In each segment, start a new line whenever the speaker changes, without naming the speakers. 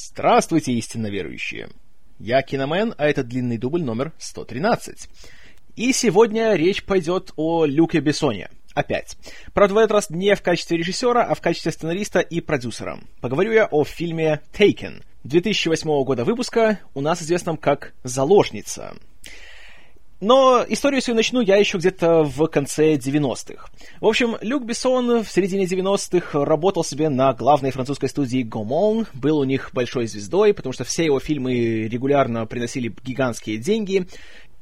Здравствуйте, истинно верующие! Я Киномен, а это длинный дубль номер 113. И сегодня речь пойдет о Люке Бессоне. Опять. Правда, в этот раз не в качестве режиссера, а в качестве сценариста и продюсера. Поговорю я о фильме «Taken» 2008 года выпуска, у нас известном как «Заложница». Но историю свою начну я еще где-то в конце 90-х. В общем, Люк Бессон в середине 90-х работал себе на главной французской студии Gaumont, был у них большой звездой, потому что все его фильмы регулярно приносили гигантские деньги,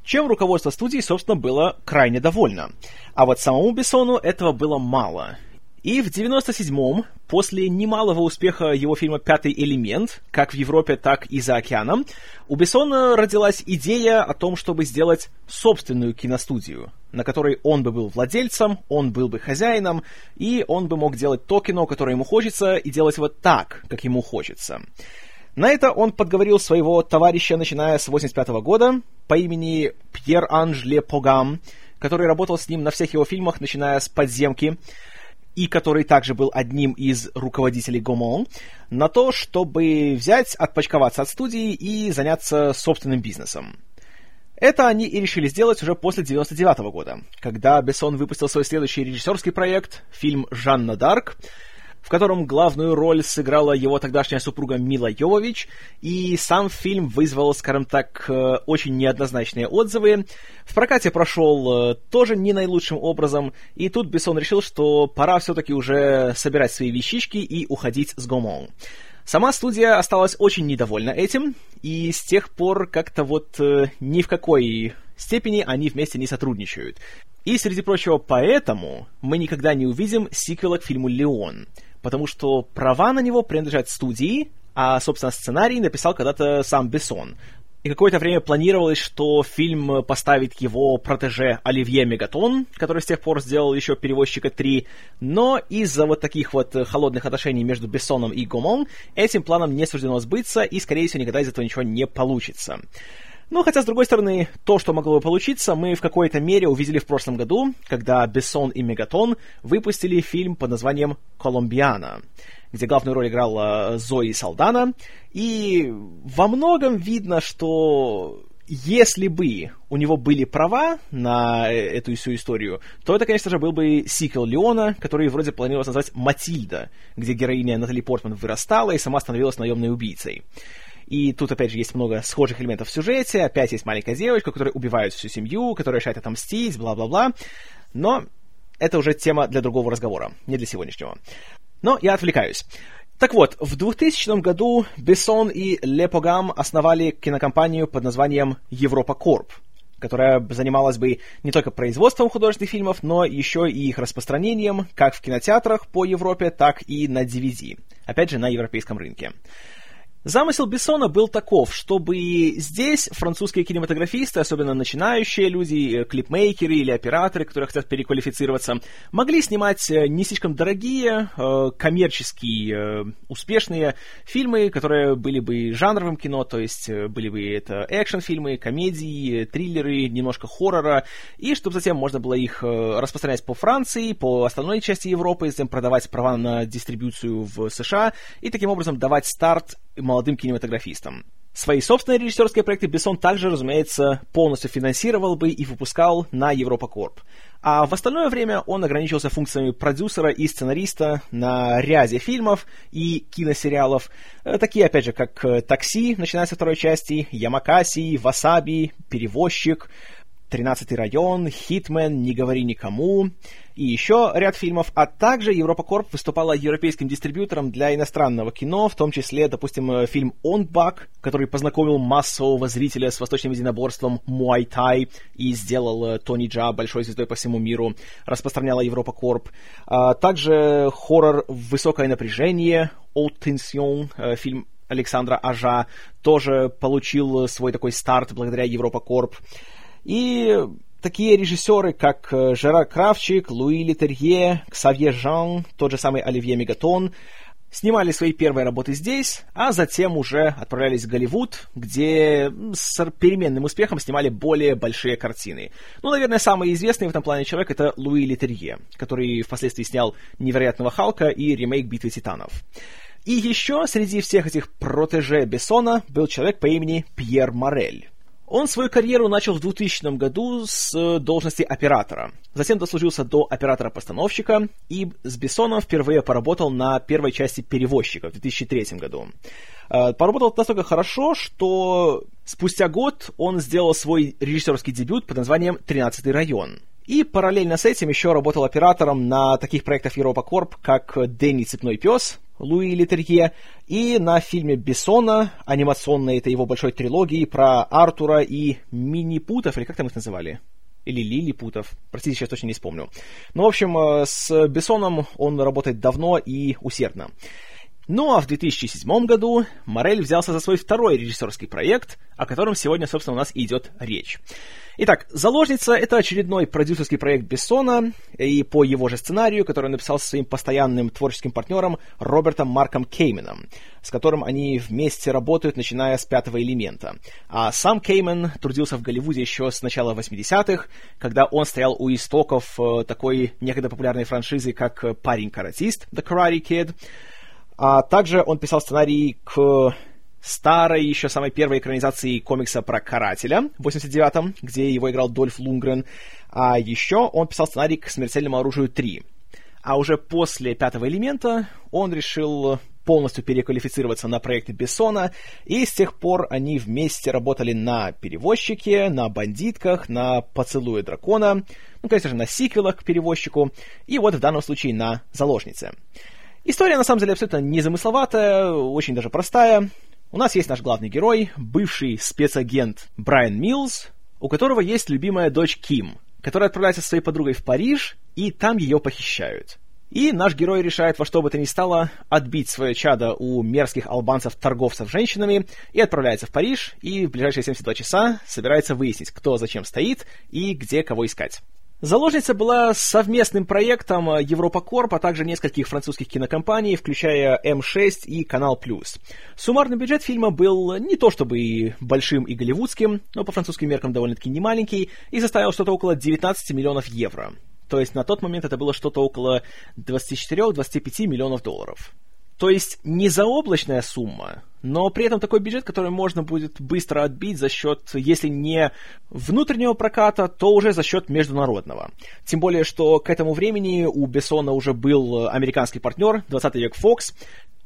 чем руководство студии, собственно, было крайне довольно. А вот самому Бессону этого было мало. И в 97-м, после немалого успеха его фильма «Пятый элемент», как в Европе, так и за океаном, у Бессона родилась идея о том, чтобы сделать собственную киностудию, на которой он бы был владельцем, он был бы хозяином, и он бы мог делать то кино, которое ему хочется, и делать его так, как ему хочется. На это он подговорил своего товарища, начиная с 85 -го года, по имени Пьер Анж Ле Погам, который работал с ним на всех его фильмах, начиная с «Подземки», и который также был одним из руководителей Гомон, на то, чтобы взять, отпочковаться от студии и заняться собственным бизнесом. Это они и решили сделать уже после 99 -го года, когда Бессон выпустил свой следующий режиссерский проект, фильм «Жанна Дарк», в котором главную роль сыграла его тогдашняя супруга Мила Йовович, и сам фильм вызвал, скажем так, э, очень неоднозначные отзывы. В прокате прошел э, тоже не наилучшим образом, и тут Бессон решил, что пора все-таки уже собирать свои вещички и уходить с Гомон. Сама студия осталась очень недовольна этим, и с тех пор как-то вот э, ни в какой степени они вместе не сотрудничают. И, среди прочего, поэтому мы никогда не увидим сиквела к фильму «Леон», потому что права на него принадлежат студии, а, собственно, сценарий написал когда-то сам Бессон. И какое-то время планировалось, что фильм поставит его протеже Оливье Мегатон, который с тех пор сделал еще «Перевозчика 3», но из-за вот таких вот холодных отношений между Бессоном и Гомон этим планом не суждено сбыться, и, скорее всего, никогда из этого ничего не получится. Ну, хотя, с другой стороны, то, что могло бы получиться, мы в какой-то мере увидели в прошлом году, когда Бессон и Мегатон выпустили фильм под названием «Колумбиана», где главную роль играла Зои Салдана, и во многом видно, что если бы у него были права на э, эту всю историю, то это, конечно же, был бы сиквел Леона, который вроде планировалось назвать «Матильда», где героиня Натали Портман вырастала и сама становилась наемной убийцей. И тут, опять же, есть много схожих элементов в сюжете. Опять есть маленькая девочка, которая убивает всю семью, которая решает отомстить, бла-бла-бла. Но это уже тема для другого разговора, не для сегодняшнего. Но я отвлекаюсь. Так вот, в 2000 году Бессон и Лепогам основали кинокомпанию под названием Европа Корп, которая занималась бы не только производством художественных фильмов, но еще и их распространением как в кинотеатрах по Европе, так и на DVD. Опять же, на европейском рынке. Замысел Бессона был таков, чтобы здесь французские кинематографисты, особенно начинающие люди, э, клипмейкеры или операторы, которые хотят переквалифицироваться, могли снимать э, не слишком дорогие, э, коммерческие, успешные фильмы, которые были бы жанровым кино, то есть были бы это экшн-фильмы, комедии, триллеры, немножко хоррора, и чтобы затем можно было их распространять по Франции, по остальной части Европы, затем продавать права на дистрибуцию в США, и таким образом давать старт молодым кинематографистам. Свои собственные режиссерские проекты Бессон также, разумеется, полностью финансировал бы и выпускал на Европа Корп. А в остальное время он ограничивался функциями продюсера и сценариста на ряде фильмов и киносериалов, э, такие, опять же, как э, «Такси», начиная со второй части, «Ямакаси», «Васаби», «Перевозчик», «Тринадцатый район», «Хитмен», «Не говори никому», и еще ряд фильмов, а также Европа Корп выступала европейским дистрибьютором для иностранного кино, в том числе, допустим, э, фильм «Онбак», который познакомил массового зрителя с восточным единоборством Муай-Тай и сделал э, Тони Джа большой звездой по всему миру, распространяла Европа Корп. А также хоррор «Высокое напряжение», «Haute Tension», э, фильм Александра Ажа, тоже получил свой такой старт благодаря Европа Корп. И такие режиссеры, как э, Жерар Кравчик, Луи Литерье, Ксавье Жан, тот же самый Оливье Мегатон, снимали свои первые работы здесь, а затем уже отправлялись в Голливуд, где с переменным успехом снимали более большие картины. Ну, наверное, самый известный в этом плане человек это Луи Литерье, который впоследствии снял «Невероятного Халка» и ремейк «Битвы титанов». И еще среди всех этих протеже Бессона был человек по имени Пьер Морель. Он свою карьеру начал в 2000 году с э, должности оператора. Затем дослужился до оператора-постановщика и с Бессоном впервые поработал на первой части «Перевозчика» в 2003 году. Э, поработал настолько хорошо, что спустя год он сделал свой режиссерский дебют под названием «Тринадцатый район». И параллельно с этим еще работал оператором на таких проектах Европа Корп, как «Дэнни Цепной пес», Луи Литерье, и на фильме Бессона, анимационной, это его большой трилогии, про Артура и Мини-Путов, или как там их называли? Или Лилипутов, простите, сейчас точно не вспомню. Ну, в общем, э, с Бессоном он работает давно и усердно. Ну а в 2007 году Морель взялся за свой второй режиссерский проект, о котором сегодня, собственно, у нас идет речь. Итак, «Заложница» — это очередной продюсерский проект Бессона, и по его же сценарию, который он написал со своим постоянным творческим партнером Робертом Марком Кейменом, с которым они вместе работают, начиная с «Пятого элемента». А сам Кеймен трудился в Голливуде еще с начала 80-х, когда он стоял у истоков э, такой некогда популярной франшизы, как «Парень-каратист» — The Karate Kid, а также он писал сценарий к старой, еще самой первой экранизации комикса про карателя в 89-м, где его играл Дольф Лунгрен. А еще он писал сценарий к «Смертельному оружию 3». А уже после «Пятого элемента» он решил полностью переквалифицироваться на проекты Бессона, и с тех пор они вместе работали на «Перевозчике», на «Бандитках», на «Поцелуе дракона», ну, конечно же, на сиквелах к «Перевозчику», и вот в данном случае на «Заложнице». История, на самом деле, абсолютно незамысловатая, очень даже простая. У нас есть наш главный герой, бывший спецагент Брайан Милls, у которого есть любимая дочь Ким, которая отправляется со своей подругой в Париж, и там ее похищают. И наш герой решает во что бы то ни стало отбить свое чадо у мерзких албанцев-торговцев женщинами и отправляется в Париж, и в ближайшие 72 часа собирается выяснить, кто зачем стоит и где кого искать. Заложница была совместным проектом Европа Корп, а также нескольких французских кинокомпаний, включая М6 и Канал Плюс. Суммарный бюджет фильма был не то чтобы и большим и голливудским, но по французским меркам довольно-таки немаленький, и составил что-то около 19 миллионов евро. То есть на тот момент это было что-то около 24-25 миллионов долларов. То есть не заоблачная сумма, но при этом такой бюджет, который можно будет быстро отбить за счет, если не внутреннего проката, то уже за счет международного. Тем более, что к этому времени у Бессона уже был американский партнер, 20 век Fox,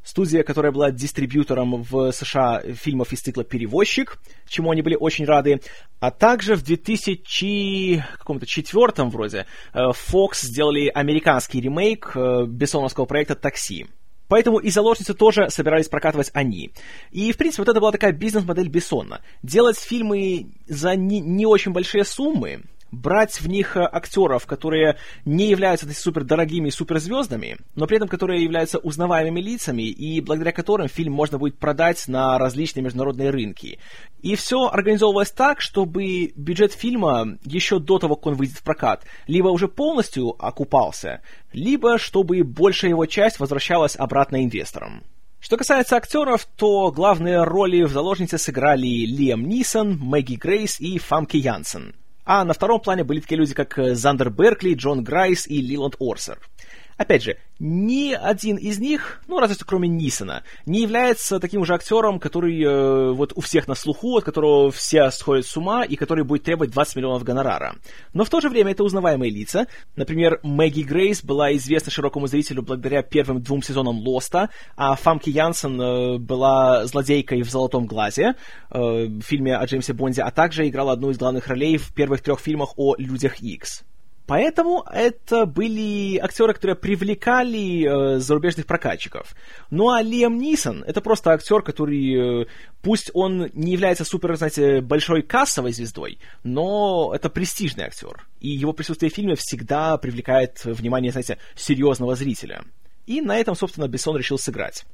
студия, которая была дистрибьютором в США фильмов из цикла «Перевозчик», чему они были очень рады. А также в 2004 вроде э, Fox сделали американский ремейк э, бессоновского проекта «Такси». Поэтому и заложницу тоже собирались прокатывать они. И, в принципе, вот это была такая бизнес-модель Бессона. Делать фильмы за не, не очень большие суммы, брать в них э, актеров, которые не являются супер дорогими суперзвездами, но при этом которые являются узнаваемыми лицами, и благодаря которым фильм можно будет продать на различные международные рынки. И все организовывалось так, чтобы бюджет фильма еще до того, как он выйдет в прокат, либо уже полностью окупался, либо чтобы большая его часть возвращалась обратно инвесторам. Что касается актеров, то главные роли в «Заложнице» сыграли Лиам Нисон, Мэгги Грейс и Фамке Янссен. А на втором плане были такие люди, как э, Зандер Беркли, Джон Грайс и Лиланд Орсер. Опять же, ни один из них, ну, разве что кроме Нисона, не является таким же актером, который э, вот у всех на слуху, от которого все сходят с ума и который будет требовать 20 миллионов гонорара. Но в то же время это узнаваемые лица. Например, Мэгги Грейс была известна широкому зрителю благодаря первым двум сезонам Лоста, а Фамки Янсен э, была злодейкой в «Золотом глазе» э, в фильме о Джеймсе Бонде, а также играла одну из главных ролей в первых трех фильмах о Людях Икс. Поэтому это были актеры, которые привлекали э, зарубежных прокатчиков. Ну а Лиам Нисон это просто актер, который, э, пусть он не является супер, знаете, большой кассовой звездой, но это престижный актер. И его присутствие в фильме всегда привлекает внимание, знаете, серьезного зрителя. И на этом, собственно, Бессон решил сыграть.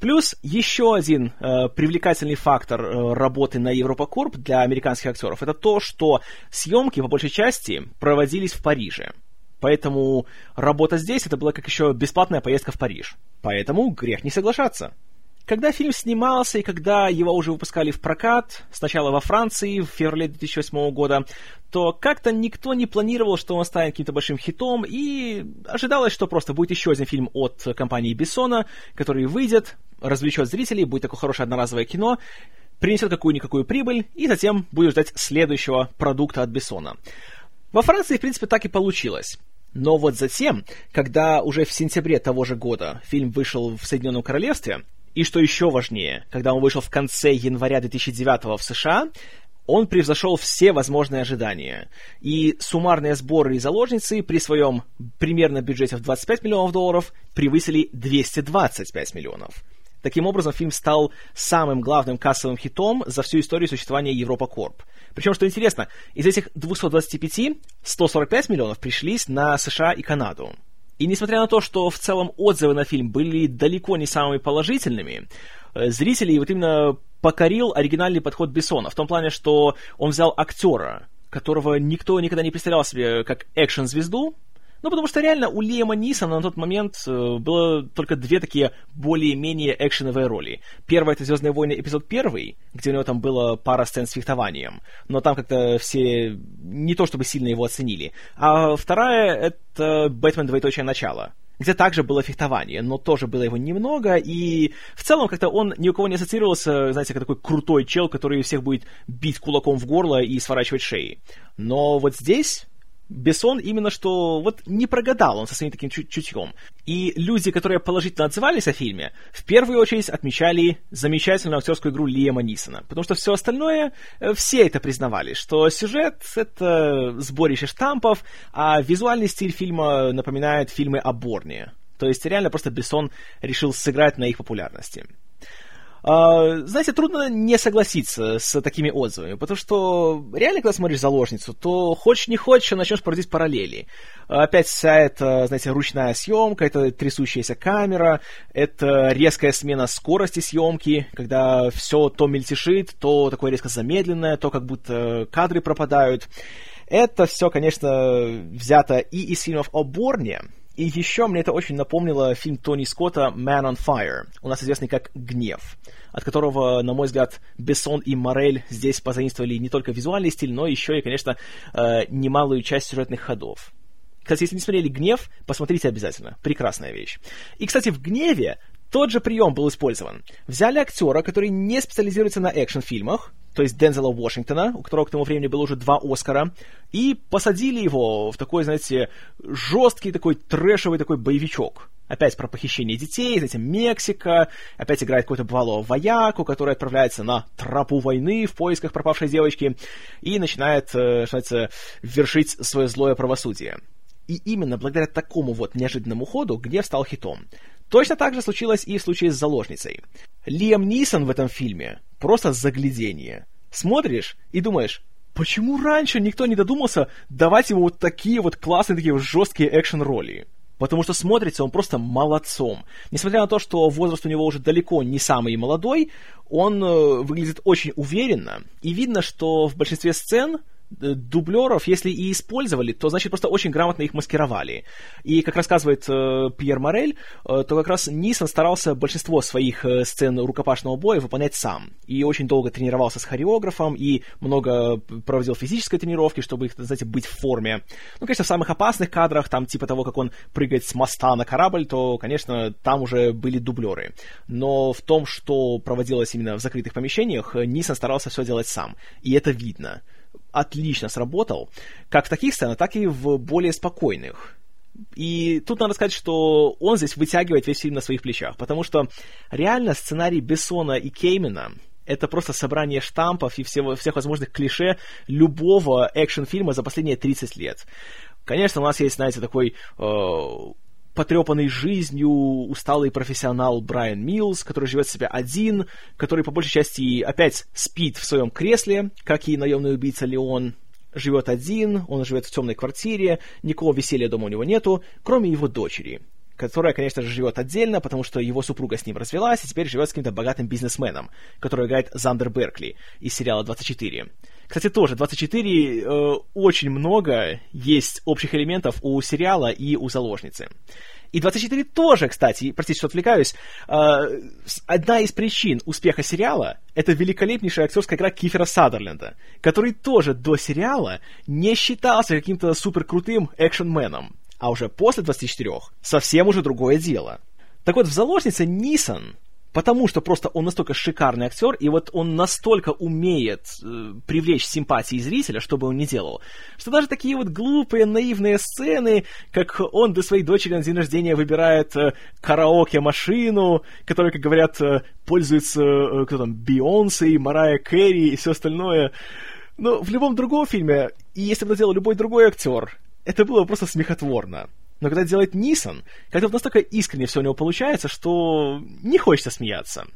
Плюс еще один э, привлекательный фактор э, работы на Европа Корп для американских актеров это то, что съемки по большей части проводились в Париже. Поэтому работа здесь это была как еще бесплатная поездка в Париж. Поэтому грех не соглашаться. Когда фильм снимался и когда его уже выпускали в прокат, сначала во Франции в феврале 2008 года, то как-то никто не планировал, что он станет каким-то большим хитом, и ожидалось, что просто будет еще один фильм от компании Бессона, который выйдет, развлечет зрителей, будет такое хорошее одноразовое кино, принесет какую-никакую прибыль, и затем будет ждать следующего продукта от Бессона. Во Франции, в принципе, так и получилось. Но вот затем, когда уже в сентябре того же года фильм вышел в Соединенном Королевстве, и что еще важнее, когда он вышел в конце января 2009 в США, он превзошел все возможные ожидания. И суммарные сборы и заложницы при своем примерно бюджете в 25 миллионов долларов превысили 225 миллионов. Таким образом, фильм стал самым главным кассовым хитом за всю историю существования Европа Корп. Причем, что интересно, из этих 225 145 миллионов пришлись на США и Канаду. И несмотря на то, что в целом отзывы на фильм были далеко не самыми положительными, э, зрителей вот именно покорил оригинальный подход Бессона, в том плане, что он взял актера, которого никто никогда не представлял себе как экшен-звезду, ну, потому что реально у Лиама Нисона на тот момент э, было только две такие более-менее экшеновые роли. Первая — это «Звездные войны» эпизод первый, где у него там было пара сцен с фехтованием, но там как-то все не то чтобы сильно его оценили. А вторая — это «Бэтмен. Двоеточие. Начало», где также было фехтование, но тоже было его немного, и в целом как-то он ни у кого не ассоциировался, знаете, как такой крутой чел, который всех будет бить кулаком в горло и сворачивать шеи. Но вот здесь Бессон именно что вот не прогадал он со своим таким чуть чутьем. И люди, которые положительно отзывались о фильме, в первую очередь отмечали замечательную актерскую игру Лиама Нисона. Потому что все остальное, э, все это признавали, что сюжет — это сборище штампов, а визуальный стиль фильма напоминает фильмы о Борне. То есть реально просто Бессон решил сыграть на их популярности. Uh, знаете, трудно не согласиться с такими отзывами, потому что реально, когда смотришь «Заложницу», то хочешь не хочешь, начнешь проводить параллели. Опять вся эта, знаете, ручная съемка, это трясущаяся камера, это резкая смена скорости съемки, когда все то мельтешит, то такое резко замедленное, то как будто кадры пропадают. Это все, конечно, взято и из фильмов о Борне, и еще мне это очень напомнило фильм Тони Скотта «Man on Fire», у нас известный как «Гнев», от которого, на мой взгляд, Бессон и Морель здесь позаимствовали не только визуальный стиль, но еще и, конечно, э, немалую часть сюжетных ходов. Кстати, если не смотрели «Гнев», посмотрите обязательно. Прекрасная вещь. И, кстати, в «Гневе» тот же прием был использован. Взяли актера, который не специализируется на экшн-фильмах, то есть Дензела Уошингтона, у которого к тому времени было уже два Оскара, и посадили его в такой, знаете, жесткий такой трэшевый такой боевичок. Опять про похищение детей, знаете, Мексика, опять играет какой-то бывалого вояку, который отправляется на тропу войны в поисках пропавшей девочки и начинает, э, что называется, вершить свое злое правосудие. И именно благодаря такому вот неожиданному ходу гнев стал хитом. Точно так же случилось и в случае с заложницей. Лиам Нисон в этом фильме просто заглядение. Смотришь и думаешь, почему раньше никто не додумался давать ему вот такие вот классные, такие вот жесткие экшен-роли? Потому что смотрится он просто молодцом. Несмотря на то, что возраст у него уже далеко не самый молодой, он э, выглядит очень уверенно. И видно, что в большинстве сцен дублеров, если и использовали, то, значит, просто очень грамотно их маскировали. И, как рассказывает э, Пьер Морель, э, то как раз Нисон старался большинство своих э, сцен рукопашного боя выполнять сам. И очень долго тренировался с хореографом, и много проводил физической тренировки, чтобы их, знаете, быть в форме. Ну, конечно, в самых опасных кадрах, там, типа того, как он прыгает с моста на корабль, то, конечно, там уже были дублеры. Но в том, что проводилось именно в закрытых помещениях, Нисон старался все делать сам. И это видно отлично сработал, как в таких сценах, так и в более спокойных. И тут надо сказать, что он здесь вытягивает весь фильм на своих плечах, потому что реально сценарий Бессона и Кеймена это просто собрание штампов и всего, всех возможных клише любого экшн-фильма за последние 30 лет. Конечно, у нас есть, знаете, такой э, потрепанный жизнью усталый профессионал Брайан Милls, который живет себя один, который по большей части опять спит в своем кресле, как и наемный убийца Леон, живет один, он живет в темной квартире, никакого веселья дома у него нету, кроме его дочери, которая, конечно же, живет отдельно, потому что его супруга с ним развелась и теперь живет с каким-то богатым бизнесменом, который играет Зандер Беркли из сериала «24». Кстати, тоже 24 э, очень много есть общих элементов у сериала и у заложницы. И 24 тоже, кстати, простите, что отвлекаюсь, э, одна из причин успеха сериала — это великолепнейшая актерская игра Кифера Садерленда, который тоже до сериала не считался каким-то суперкрутым экшенменом. А уже после 24 совсем уже другое дело. Так вот, в «Заложнице» Нисон потому что просто он настолько шикарный актер, и вот он настолько умеет э, привлечь симпатии зрителя, что бы он ни делал, что даже такие вот глупые, наивные сцены, как он для своей дочери на день рождения выбирает э, караоке-машину, которая, как говорят, э, пользуется, э, кто там, Бейонсе, Марая Кэрри и все остальное. Но в любом другом фильме, и если бы это делал любой другой актер, это было просто смехотворно. Но когда делает Нисон, как-то настолько искренне все у него получается, что не хочется смеяться.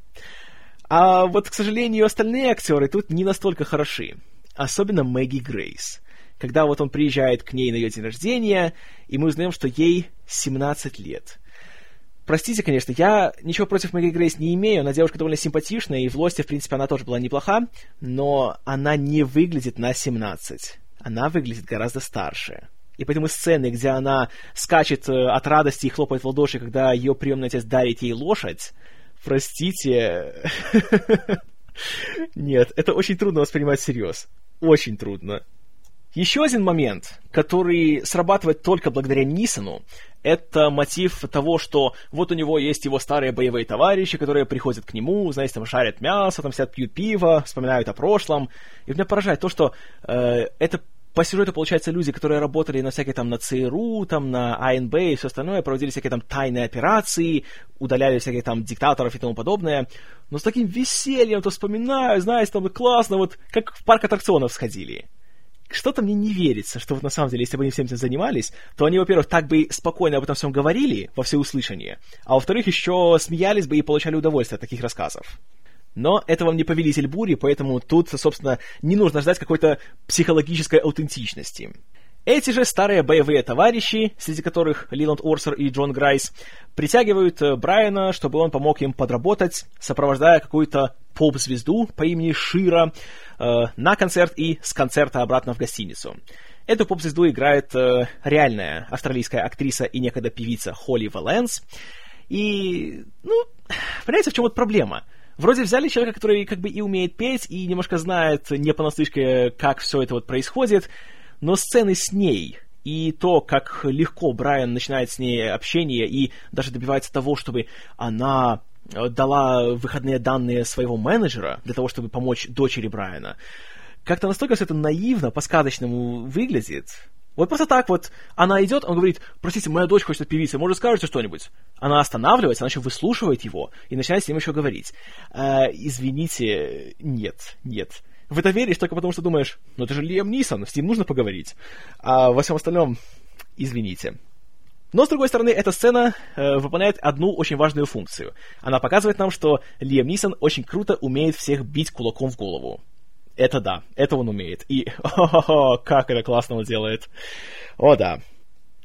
А вот, к сожалению, остальные актеры тут не настолько хороши. Особенно Мэгги Грейс. Когда вот он приезжает к ней на ее день рождения, и мы узнаем, что ей 17 лет. Простите, конечно, я ничего против Мэгги Грейс не имею, она девушка довольно симпатичная, и в Лосте, в принципе, она тоже была неплоха, но она не выглядит на 17. Она выглядит гораздо старше. И поэтому сцены, где она скачет э, от радости и хлопает в ладоши, когда ее приемный отец дарит ей лошадь, простите... Нет, это очень трудно воспринимать всерьез. Очень трудно. Еще один момент, который срабатывает только благодаря Нисону, это мотив того, что вот у него есть его старые боевые товарищи, которые приходят к нему, знаете, там шарят мясо, там сидят, пьют пиво, вспоминают о прошлом. И меня поражает то, что э, это по сюжету, получается, люди, которые работали на всякие там на ЦРУ, там на АНБ и все остальное, проводили всякие там тайные операции, удаляли всяких там диктаторов и тому подобное. Но с таким весельем то вспоминаю, знаете, там классно, вот как в парк аттракционов сходили. Что-то мне не верится, что вот на самом деле, если бы они всем этим занимались, то они, во-первых, так бы спокойно об этом всем говорили во всеуслышание, а во-вторых, еще смеялись бы и получали удовольствие от таких рассказов. Но это вам не повелитель бури, поэтому тут, собственно, не нужно ждать какой-то психологической аутентичности. Эти же старые боевые товарищи, среди которых Лиланд Орсер и Джон Грайс, притягивают э, Брайана, чтобы он помог им подработать, сопровождая какую-то поп-звезду по имени Шира э, на концерт и с концерта обратно в гостиницу. Эту поп-звезду играет э, реальная австралийская актриса и некогда певица Холли Валенс. И, ну, понимаете, в чем вот проблема? Вроде взяли человека, который как бы и умеет петь, и немножко знает не понаслышке, как все это вот происходит, но сцены с ней и то, как легко Брайан начинает с ней общение и даже добивается того, чтобы она э, дала выходные данные своего менеджера для того, чтобы помочь дочери Брайана. Как-то настолько все это наивно, по-сказочному выглядит. Вот просто так вот она идет, он говорит, простите, моя дочь хочет певица, может, скажете что-нибудь? Она останавливается, она еще выслушивает его и начинает с ним еще говорить. Э, извините, нет, нет. В это веришь только потому, что думаешь, ну это же Лиам Нисон, с ним нужно поговорить. А во всем остальном, извините. Но, с другой стороны, эта сцена э, выполняет одну очень важную функцию. Она показывает нам, что Лиам Нисон очень круто умеет всех бить кулаком в голову. Это да, это он умеет. И, о, как это классно он делает. О, да.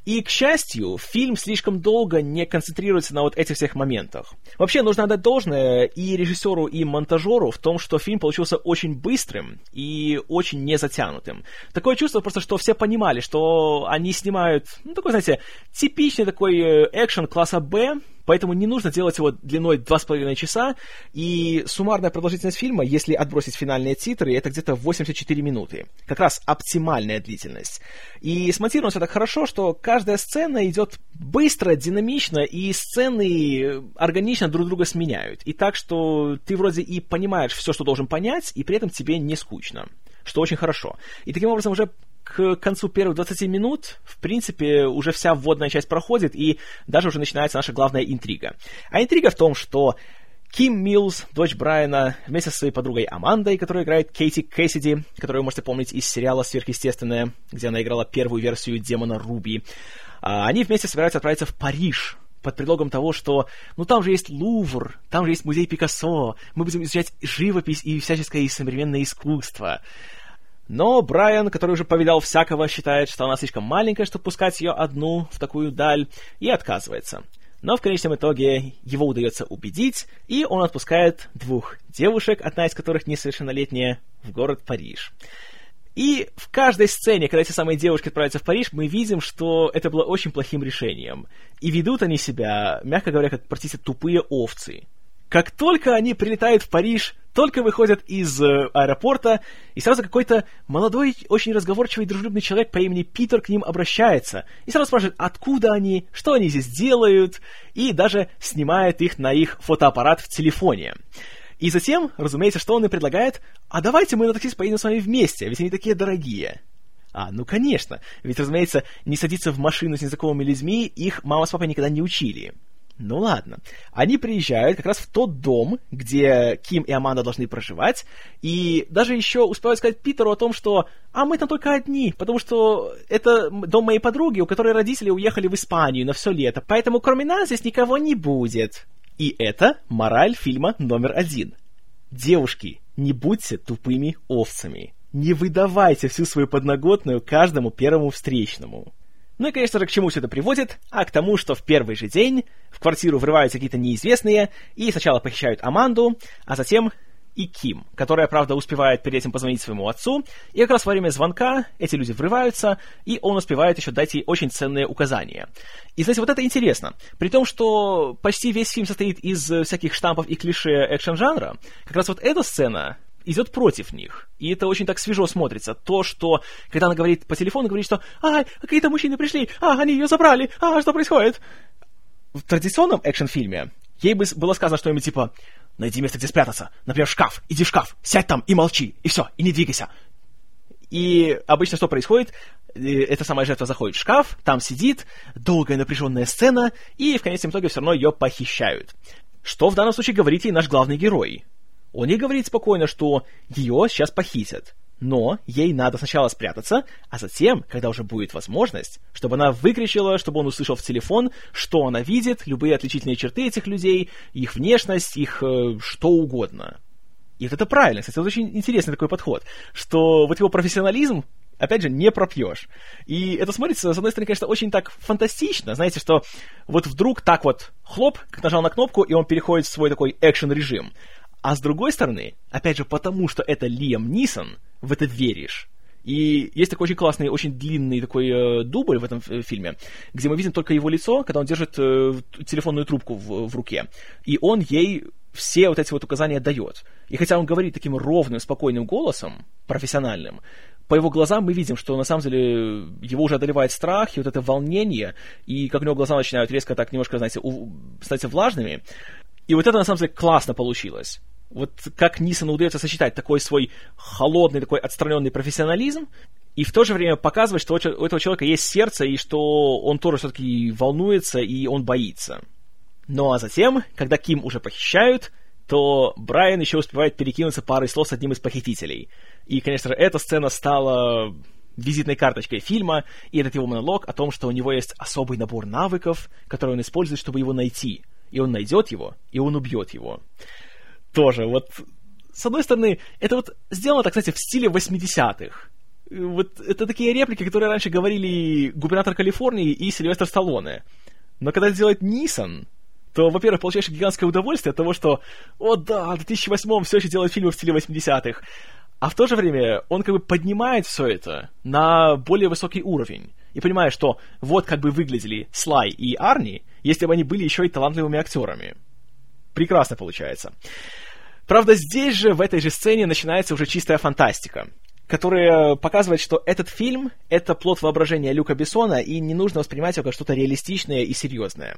И, к счастью, фильм слишком долго не концентрируется на вот этих всех моментах. Вообще, нужно отдать должное и режиссеру, и монтажеру в том, что фильм получился очень быстрым и очень не затянутым. Такое чувство просто, что все понимали, что они снимают, ну, такой, знаете, типичный такой э, экшен класса «Б», Поэтому не нужно делать его длиной 2,5 часа, и суммарная продолжительность фильма, если отбросить финальные титры, это где-то 84 минуты. Как раз оптимальная длительность. И смонтировано все так хорошо, что каждая сцена идет быстро, динамично, и сцены органично друг друга сменяют. И так, что ты вроде и понимаешь все, что должен понять, и при этом тебе не скучно что очень хорошо. И таким образом уже к концу первых 20 минут, в принципе, уже вся вводная часть проходит, и даже уже начинается наша главная интрига. А интрига в том, что Ким Милс, дочь Брайана, вместе со своей подругой Амандой, которая играет Кейти Кэссиди, которую вы можете помнить из сериала «Сверхъестественное», где она играла первую версию демона Руби, а, они вместе собираются отправиться в Париж, под предлогом того, что ну там же есть Лувр, там же есть музей Пикассо, мы будем изучать живопись и всяческое современное искусство. Но Брайан, который уже повидал всякого, считает, что она слишком маленькая, чтобы пускать ее одну в такую даль, и отказывается. Но в конечном итоге его удается убедить, и он отпускает двух девушек, одна из которых несовершеннолетняя, в город Париж. И в каждой сцене, когда эти самые девушки отправляются в Париж, мы видим, что это было очень плохим решением. И ведут они себя, мягко говоря, как, простите, тупые овцы. Как только они прилетают в Париж, только выходят из э, аэропорта, и сразу какой-то молодой, очень разговорчивый, дружелюбный человек по имени Питер к ним обращается, и сразу спрашивает, откуда они, что они здесь делают, и даже снимает их на их фотоаппарат в телефоне. И затем, разумеется, что он и предлагает, а давайте мы на такси поедем с вами вместе, ведь они такие дорогие. А, ну конечно, ведь, разумеется, не садиться в машину с незнакомыми людьми их мама с папой никогда не учили. Ну ладно. Они приезжают как раз в тот дом, где Ким и Аманда должны проживать, и даже еще успевают сказать Питеру о том, что «А мы там только одни, потому что это дом моей подруги, у которой родители уехали в Испанию на все лето, поэтому кроме нас здесь никого не будет». И это мораль фильма номер один. Девушки, не будьте тупыми овцами. Не выдавайте всю свою подноготную каждому первому встречному. Ну и, конечно же, к чему все это приводит? А к тому, что в первый же день в квартиру врываются какие-то неизвестные и сначала похищают Аманду, а затем и Ким, которая, правда, успевает перед этим позвонить своему отцу, и как раз во время звонка эти люди врываются, и он успевает еще дать ей очень ценные указания. И, знаете, вот это интересно. При том, что почти весь фильм состоит из всяких штампов и клише экшен-жанра, как раз вот эта сцена идет против них. И это очень так свежо смотрится. То, что, когда она говорит по телефону, говорит, что «Ай, какие-то мужчины пришли! А, они ее забрали! А, что происходит?» В традиционном экшн-фильме ей бы было сказано что-нибудь типа «Найди место, где спрятаться. Например, шкаф. Иди в шкаф. Сядь там и молчи. И все. И не двигайся». И обычно что происходит? Э, эта самая жертва заходит в шкаф, там сидит, долгая напряженная сцена, и в конечном итоге все равно ее похищают. Что в данном случае говорит ей наш главный герой? Он ей говорит спокойно, что ее сейчас похитят. Но ей надо сначала спрятаться, а затем, когда уже будет возможность, чтобы она выкричала, чтобы он услышал в телефон, что она видит, любые отличительные черты этих людей, их внешность, их э, что угодно. И вот это правильно, кстати, это очень интересный такой подход, что вот его профессионализм опять же, не пропьешь. И это смотрится, с одной стороны, конечно, очень так фантастично, знаете, что вот вдруг так вот, хлоп, нажал на кнопку, и он переходит в свой такой экшен-режим. А с другой стороны, опять же, потому что это Лиам Нисон, в это веришь. И есть такой очень классный, очень длинный такой э, дубль в этом э, фильме, где мы видим только его лицо, когда он держит э, телефонную трубку в, в руке. И он ей все вот эти вот указания дает. И хотя он говорит таким ровным, спокойным голосом, профессиональным, по его глазам мы видим, что на самом деле его уже одолевает страх и вот это волнение, и как у него глаза начинают резко так немножко, знаете, у, становиться влажными. И вот это на самом деле классно получилось. Вот как Нисону удается сочетать такой свой холодный, такой отстраненный профессионализм, и в то же время показывать, что у этого человека есть сердце, и что он тоже все-таки волнуется, и он боится. Ну а затем, когда Ким уже похищают, то Брайан еще успевает перекинуться парой слов с одним из похитителей. И, конечно же, эта сцена стала визитной карточкой фильма, и этот его монолог о том, что у него есть особый набор навыков, которые он использует, чтобы его найти. И он найдет его, и он убьет его тоже, вот, с одной стороны, это вот сделано, так кстати, в стиле 80-х. Вот это такие реплики, которые раньше говорили губернатор Калифорнии и Сильвестр Сталлоне. Но когда делает Нисон, то, во-первых, получаешь гигантское удовольствие от того, что, о да, в 2008-м все еще делают фильмы в стиле 80-х. А в то же время он как бы поднимает все это на более высокий уровень. И понимает, что вот как бы выглядели Слай и Арни, если бы они были еще и талантливыми актерами прекрасно получается. Правда, здесь же, в этой же сцене, начинается уже чистая фантастика, которая показывает, что этот фильм — это плод воображения Люка Бессона, и не нужно воспринимать его как что-то реалистичное и серьезное.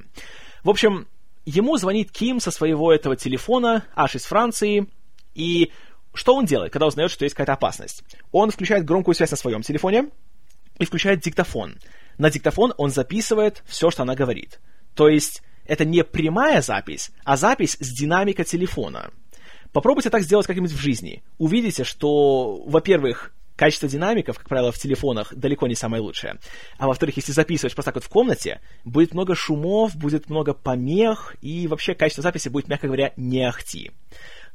В общем, ему звонит Ким со своего этого телефона, аж из Франции, и что он делает, когда узнает, что есть какая-то опасность? Он включает громкую связь на своем телефоне и включает диктофон. На диктофон он записывает все, что она говорит. То есть это не прямая запись, а запись с динамика телефона. Попробуйте так сделать как-нибудь в жизни. Увидите, что, во-первых, качество динамиков, как правило, в телефонах далеко не самое лучшее. А во-вторых, если записываешь просто так вот в комнате, будет много шумов, будет много помех, и вообще качество записи будет, мягко говоря, не ахти.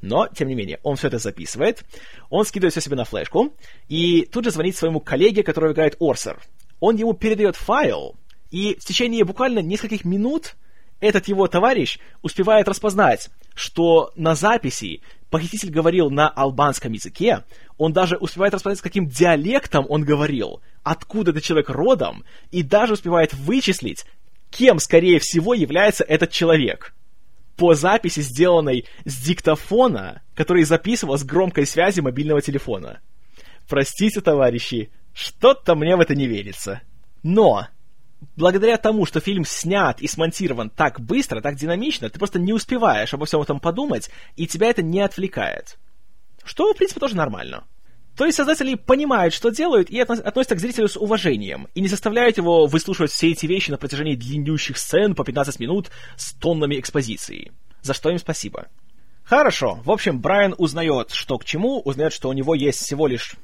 Но, тем не менее, он все это записывает, он скидывает все себе на флешку, и тут же звонит своему коллеге, который играет Орсер. Он ему передает файл, и в течение буквально нескольких минут этот его товарищ успевает распознать, что на записи похититель говорил на албанском языке, он даже успевает распознать, с каким диалектом он говорил, откуда этот человек родом, и даже успевает вычислить, кем, скорее всего, является этот человек. по записи, сделанной с диктофона, который записывал с громкой связи мобильного телефона. Простите, товарищи, что-то мне в это не верится. Но, благодаря тому, что фильм снят и смонтирован так быстро, так динамично, ты просто не успеваешь обо всем этом подумать, и тебя это не отвлекает. Что, в принципе, тоже нормально. То есть создатели понимают, что делают, и относятся к зрителю с уважением, и не заставляют его выслушивать все эти вещи на протяжении длиннющих сцен по 15 минут с тоннами экспозиции. За что им спасибо. Хорошо. В общем, Брайан узнает, что к чему, узнает, что у него есть всего лишь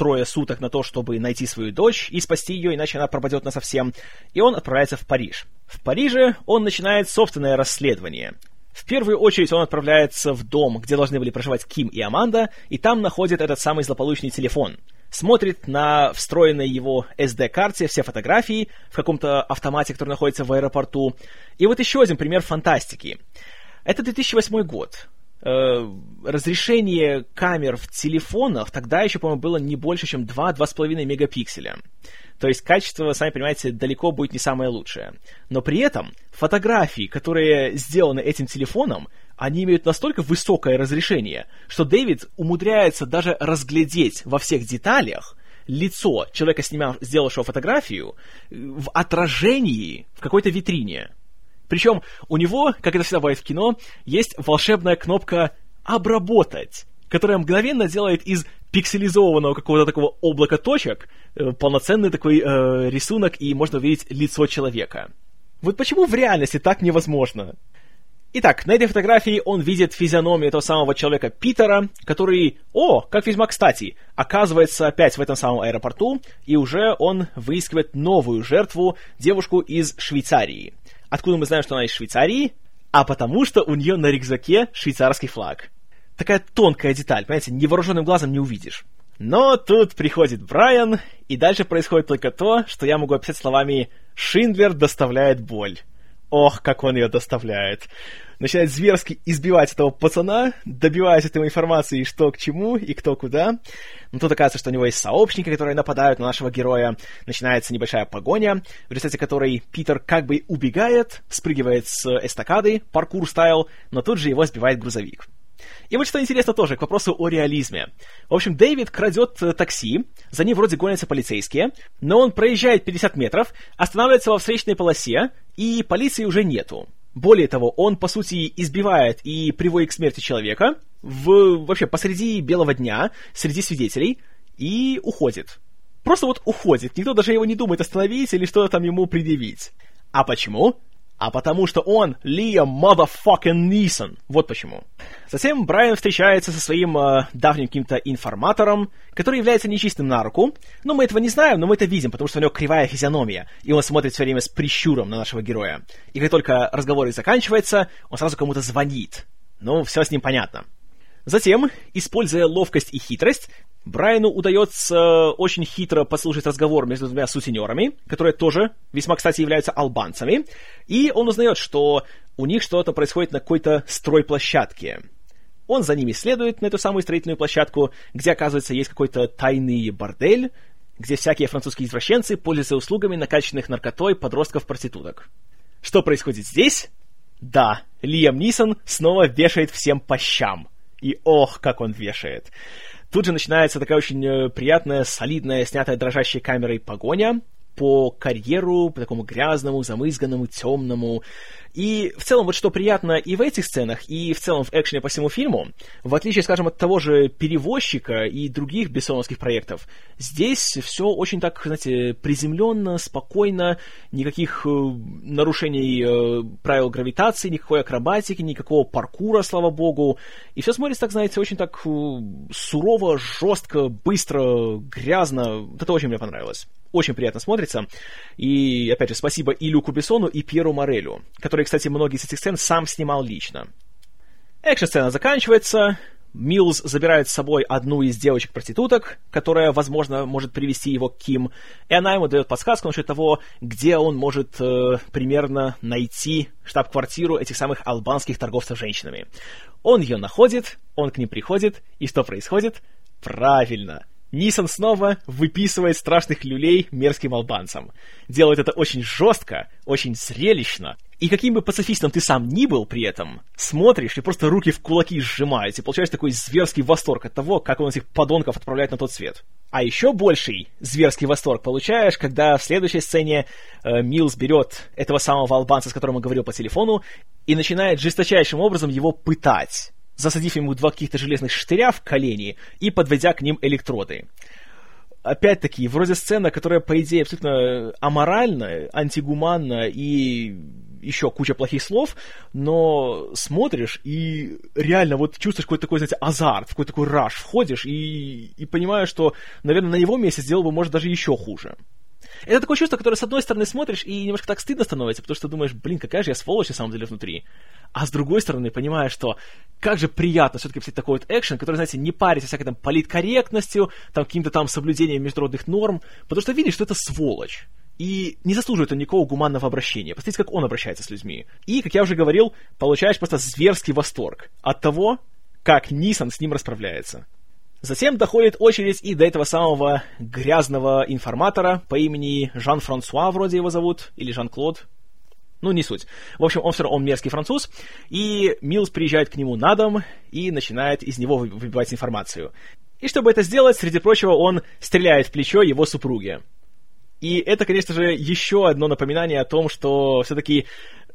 трое суток на то, чтобы найти свою дочь и спасти ее, иначе она пропадет на совсем. И он отправляется в Париж. В Париже он начинает собственное расследование. В первую очередь он отправляется в дом, где должны были проживать Ким и Аманда, и там находит этот самый злополучный телефон. Смотрит на встроенной его SD-карте все фотографии в каком-то автомате, который находится в аэропорту. И вот еще один пример фантастики. Это 2008 год. Э, разрешение камер в телефонах тогда еще, по-моему, было не больше, чем 2-2,5 мегапикселя. То есть качество, сами понимаете, далеко будет не самое лучшее. Но при этом фотографии, которые сделаны этим телефоном, они имеют настолько высокое разрешение, что Дэвид умудряется даже разглядеть во всех деталях лицо человека, снимав, сделавшего фотографию, в отражении в какой-то витрине. Причем у него, как это всегда бывает в кино, есть волшебная кнопка «Обработать», которая мгновенно делает из пикселизованного какого-то такого облака точек э, полноценный такой э, рисунок, и можно увидеть лицо человека. Вот почему в реальности так невозможно? Итак, на этой фотографии он видит физиономию этого самого человека Питера, который, о, как весьма кстати, оказывается опять в этом самом аэропорту, и уже он выискивает новую жертву, девушку из Швейцарии. Откуда мы знаем, что она из Швейцарии? А потому что у нее на рюкзаке швейцарский флаг такая тонкая деталь, понимаете, невооруженным глазом не увидишь. Но тут приходит Брайан, и дальше происходит только то, что я могу описать словами «Шиндлер доставляет боль». Ох, как он ее доставляет. Начинает зверски избивать этого пацана, добиваясь этой информации, что к чему и кто куда. Но тут оказывается, что у него есть сообщники, которые нападают на нашего героя. Начинается небольшая погоня, в результате которой Питер как бы убегает, спрыгивает с эстакады, паркур стайл, но тут же его сбивает грузовик. И вот что интересно тоже, к вопросу о реализме. В общем, Дэвид крадет э, такси, за ним вроде гонятся полицейские, но он проезжает 50 метров, останавливается во встречной полосе, и полиции уже нету. Более того, он, по сути, избивает и приводит к смерти человека в, вообще посреди белого дня, среди свидетелей, и уходит. Просто вот уходит. Никто даже его не думает остановить или что-то там ему предъявить. А почему? А потому что он Лиам motherfucking Нисон. Вот почему. Затем Брайан встречается со своим э, давним каким-то информатором, который является нечистым на руку. Но мы этого не знаем, но мы это видим, потому что у него кривая физиономия, и он смотрит все время с прищуром на нашего героя. И как только разговор заканчивается, он сразу кому-то звонит. Ну, все с ним понятно. Затем, используя ловкость и хитрость, Брайану удается очень хитро послушать разговор между двумя сутенерами, которые тоже весьма, кстати, являются албанцами, и он узнает, что у них что-то происходит на какой-то стройплощадке. Он за ними следует на эту самую строительную площадку, где, оказывается, есть какой-то тайный бордель, где всякие французские извращенцы пользуются услугами накачанных наркотой подростков-проституток. Что происходит здесь? Да, Лиам Нисон снова вешает всем по щам. И ох, как он вешает. Тут же начинается такая очень э, приятная, солидная, снятая дрожащей камерой погоня по карьеру, по такому грязному, замызганному, темному. И в целом, вот что приятно и в этих сценах, и в целом в экшене по всему фильму, в отличие, скажем, от того же «Перевозчика» и других бессоновских проектов, здесь все очень так, знаете, приземленно, спокойно, никаких э, нарушений э, правил гравитации, никакой акробатики, никакого паркура, слава богу. И все смотрится так, знаете, очень так э, сурово, жестко, быстро, грязно. Вот это очень мне понравилось очень приятно смотрится. И, опять же, спасибо и Люку Бессону, и Пьеру Морелю, который, кстати, многие из этих сцен сам снимал лично. Экшн-сцена заканчивается, Милз забирает с собой одну из девочек-проституток, которая, возможно, может привести его к Ким, и она ему дает подсказку насчет того, где он может э, примерно найти штаб-квартиру этих самых албанских торговцев женщинами. Он ее находит, он к ним приходит, и что происходит? Правильно, Нисон снова выписывает страшных люлей мерзким албанцам. Делает это очень жестко, очень зрелищно, И каким бы пацифистом ты сам ни был при этом, смотришь и просто руки в кулаки сжимаешь, и получаешь такой зверский восторг от того, как он этих подонков отправляет на тот свет. А еще больший зверский восторг получаешь, когда в следующей сцене э, Милс берет этого самого албанца, с которым он говорил по телефону, и начинает жесточайшим образом его пытать, засадив ему два каких-то железных штыря в колени и подводя к ним электроды опять-таки, вроде сцена, которая, по идее, абсолютно аморальна, антигуманна и еще куча плохих слов, но смотришь и реально вот чувствуешь какой-то такой, знаете, азарт, какой-то такой раш, входишь и, и понимаешь, что, наверное, на его месте сделал бы, может, даже еще хуже. Это такое чувство, которое, с одной стороны, смотришь, и немножко так стыдно становится, потому что думаешь, блин, какая же я сволочь на самом деле внутри. А с другой стороны, понимаешь, что как же приятно все-таки посмотреть такой вот экшен, который, знаете, не парится всякой там политкорректностью, там каким-то там соблюдением международных норм, потому что видишь, что это сволочь. И не заслуживает он никакого гуманного обращения. Посмотрите, как он обращается с людьми. И, как я уже говорил, получаешь просто зверский восторг от того, как Нисан с ним расправляется. Затем доходит очередь и до этого самого грязного информатора по имени Жан-Франсуа, вроде его зовут, или Жан-Клод, ну, не суть. В общем, он все равно он мерзкий француз, и Милс приезжает к нему на дом и начинает из него выбивать информацию. И чтобы это сделать, среди прочего, он стреляет в плечо его супруге. И это, конечно же, еще одно напоминание о том, что все-таки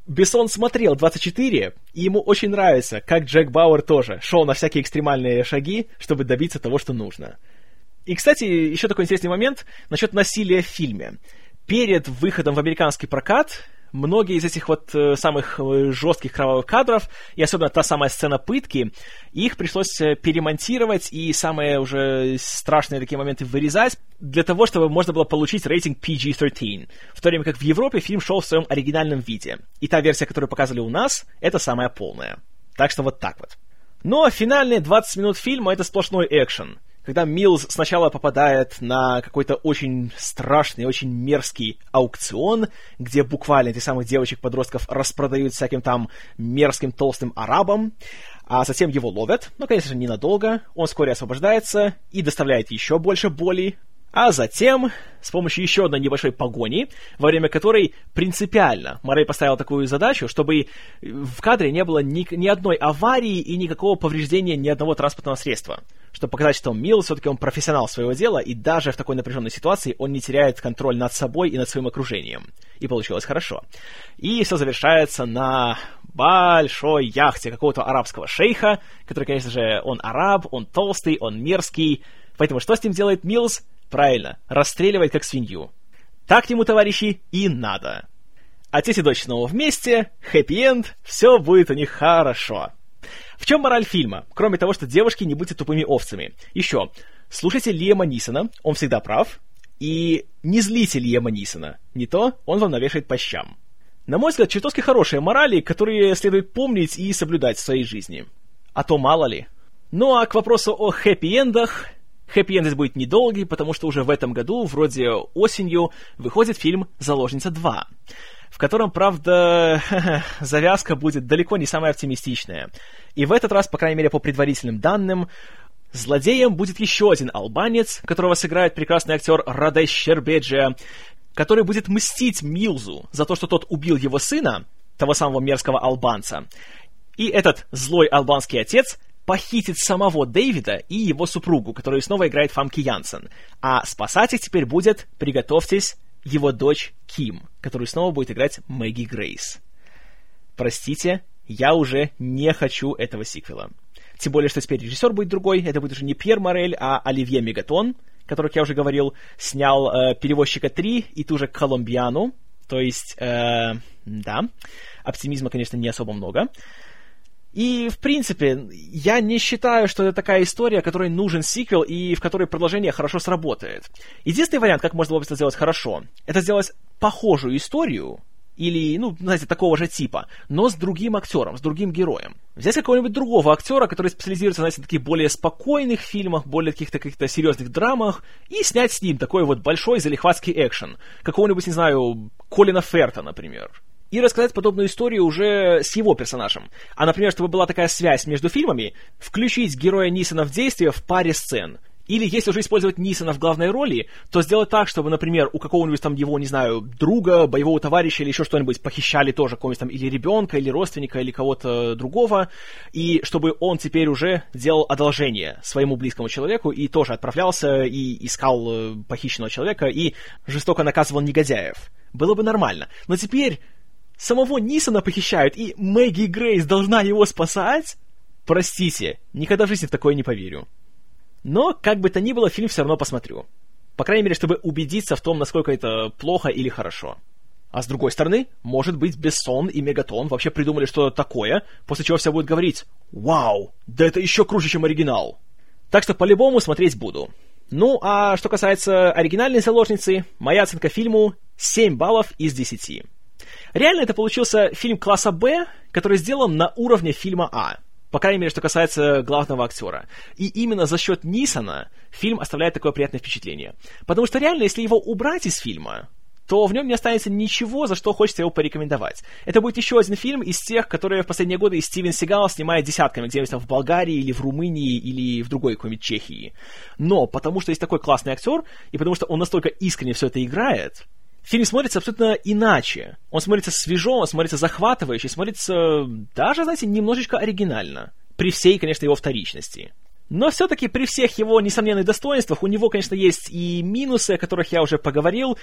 Бессон смотрел 24, и ему очень нравится, как Джек Бауэр тоже шел на всякие экстремальные шаги, чтобы добиться того, что нужно. И, кстати, еще такой интересный момент насчет насилия в фильме. Перед выходом в американский прокат многие из этих вот э, самых э, жестких кровавых кадров, и особенно та самая сцена пытки, их пришлось э, перемонтировать и самые уже страшные такие моменты вырезать, для того, чтобы можно было получить рейтинг PG-13, в то время как в Европе фильм шел в своем оригинальном виде. И та версия, которую показывали у нас, это самая полная. Так что вот так вот. Но финальные 20 минут фильма — это сплошной экшен — когда Милз сначала попадает на какой-то очень страшный, очень мерзкий аукцион, где буквально этих самых девочек-подростков распродают всяким там мерзким толстым арабам, а затем его ловят, но, конечно же, ненадолго, он вскоре освобождается и доставляет еще больше боли, а затем, с помощью еще одной небольшой погони, во время которой принципиально Морей поставил такую задачу, чтобы в кадре не было ни, ни одной аварии и никакого повреждения ни одного транспортного средства чтобы показать, что Мил все-таки он профессионал своего дела, и даже в такой напряженной ситуации он не теряет контроль над собой и над своим окружением. И получилось хорошо. И все завершается на большой яхте какого-то арабского шейха, который, конечно же, он араб, он толстый, он мерзкий. Поэтому что с ним делает Милс? Правильно, расстреливает как свинью. Так ему, товарищи, и надо. Отец и дочь снова вместе, хэппи-энд, все будет у них хорошо. В чем мораль фильма? Кроме того, что девушки не будьте тупыми овцами. Еще, слушайте Лиэма Нисона, он всегда прав, и не злите Лиэма Нисона. Не то он вам навешает по щам. На мой взгляд, чертовски хорошие морали, которые следует помнить и соблюдать в своей жизни. А то мало ли. Ну а к вопросу о хэппи-эндах, Хэппи-энд здесь будет недолгий, потому что уже в этом году, вроде осенью, выходит фильм «Заложница 2» в котором, правда, завязка будет далеко не самая оптимистичная. И в этот раз, по крайней мере, по предварительным данным, злодеем будет еще один албанец, которого сыграет прекрасный актер Радеш Щербеджия, который будет мстить Милзу за то, что тот убил его сына, того самого мерзкого албанца. И этот злой албанский отец похитит самого Дэвида и его супругу, которую снова играет Фамки Янсен. А спасать их теперь будет, приготовьтесь, его дочь Ким, которую снова будет играть Мэгги Грейс. Простите, я уже не хочу этого сиквела. Тем более, что теперь режиссер будет другой. Это будет уже не Пьер Морель, а Оливье Мегатон, который, как я уже говорил, снял э, «Перевозчика 3» и ту же «Колумбиану». То есть, э, да, оптимизма, конечно, не особо много. И, в принципе, я не считаю, что это такая история, которой нужен сиквел и в которой продолжение хорошо сработает. Единственный вариант, как можно было бы сделать хорошо, это сделать похожую историю, или, ну, знаете, такого же типа, но с другим актером, с другим героем. Взять какого-нибудь другого актера, который специализируется, знаете, на таких более спокойных фильмах, более каких-то каких-то серьезных драмах, и снять с ним такой вот большой залихватский экшен. Какого-нибудь, не знаю, Колина Ферта, например и рассказать подобную историю уже с его персонажем. А, например, чтобы была такая связь между фильмами, включить героя Нисона в действие в паре сцен. Или если уже использовать Нисона в главной роли, то сделать так, чтобы, например, у какого-нибудь там его, не знаю, друга, боевого товарища или еще что-нибудь похищали тоже какого-нибудь там или ребенка, или родственника, или кого-то другого, и чтобы он теперь уже делал одолжение своему близкому человеку и тоже отправлялся и искал э, похищенного человека и жестоко наказывал негодяев. Было бы нормально. Но теперь самого Нисона похищают, и Мэгги Грейс должна его спасать? Простите, никогда в жизни в такое не поверю. Но, как бы то ни было, фильм все равно посмотрю. По крайней мере, чтобы убедиться в том, насколько это плохо или хорошо. А с другой стороны, может быть, Бессон и Мегатон вообще придумали что-то такое, после чего все будут говорить «Вау, да это еще круче, чем оригинал!» Так что по-любому смотреть буду. Ну, а что касается оригинальной заложницы, моя оценка фильму 7 баллов из 10. Реально это получился фильм класса Б, который сделан на уровне фильма А. По крайней мере, что касается главного актера. И именно за счет Нисона фильм оставляет такое приятное впечатление. Потому что реально, если его убрать из фильма, то в нем не останется ничего, за что хочется его порекомендовать. Это будет еще один фильм из тех, которые в последние годы Стивен Сигал снимает десятками, где-нибудь там в Болгарии или в Румынии или в другой какой-нибудь Чехии. Но потому что есть такой классный актер, и потому что он настолько искренне все это играет, фильм смотрится абсолютно иначе. Он смотрится свежо, он смотрится захватывающе, смотрится даже, знаете, немножечко оригинально. При всей, конечно, его вторичности. Но все-таки при всех его несомненных достоинствах у него, конечно, есть и минусы, о которых я уже поговорил,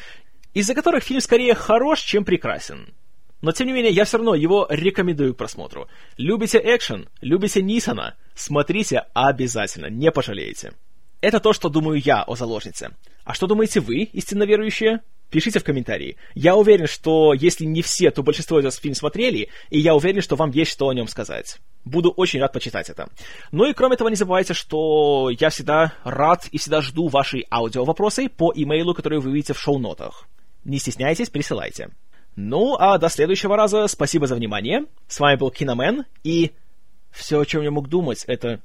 из-за которых фильм скорее хорош, чем прекрасен. Но, тем не менее, я все равно его рекомендую к просмотру. Любите экшен, любите Нисона, смотрите обязательно, не пожалеете. Это то, что думаю я о заложнице. А что думаете вы, истинно верующие? Пишите в комментарии. Я уверен, что если не все, то большинство из вас фильм смотрели, и я уверен, что вам есть что о нем сказать. Буду очень рад почитать это. Ну и кроме того, не забывайте, что я всегда рад и всегда жду ваши аудио-вопросы по имейлу, который вы видите в шоу-нотах. Не стесняйтесь, присылайте. Ну, а до следующего раза спасибо за внимание. С вами был Киномен, и все, о чем я мог думать, это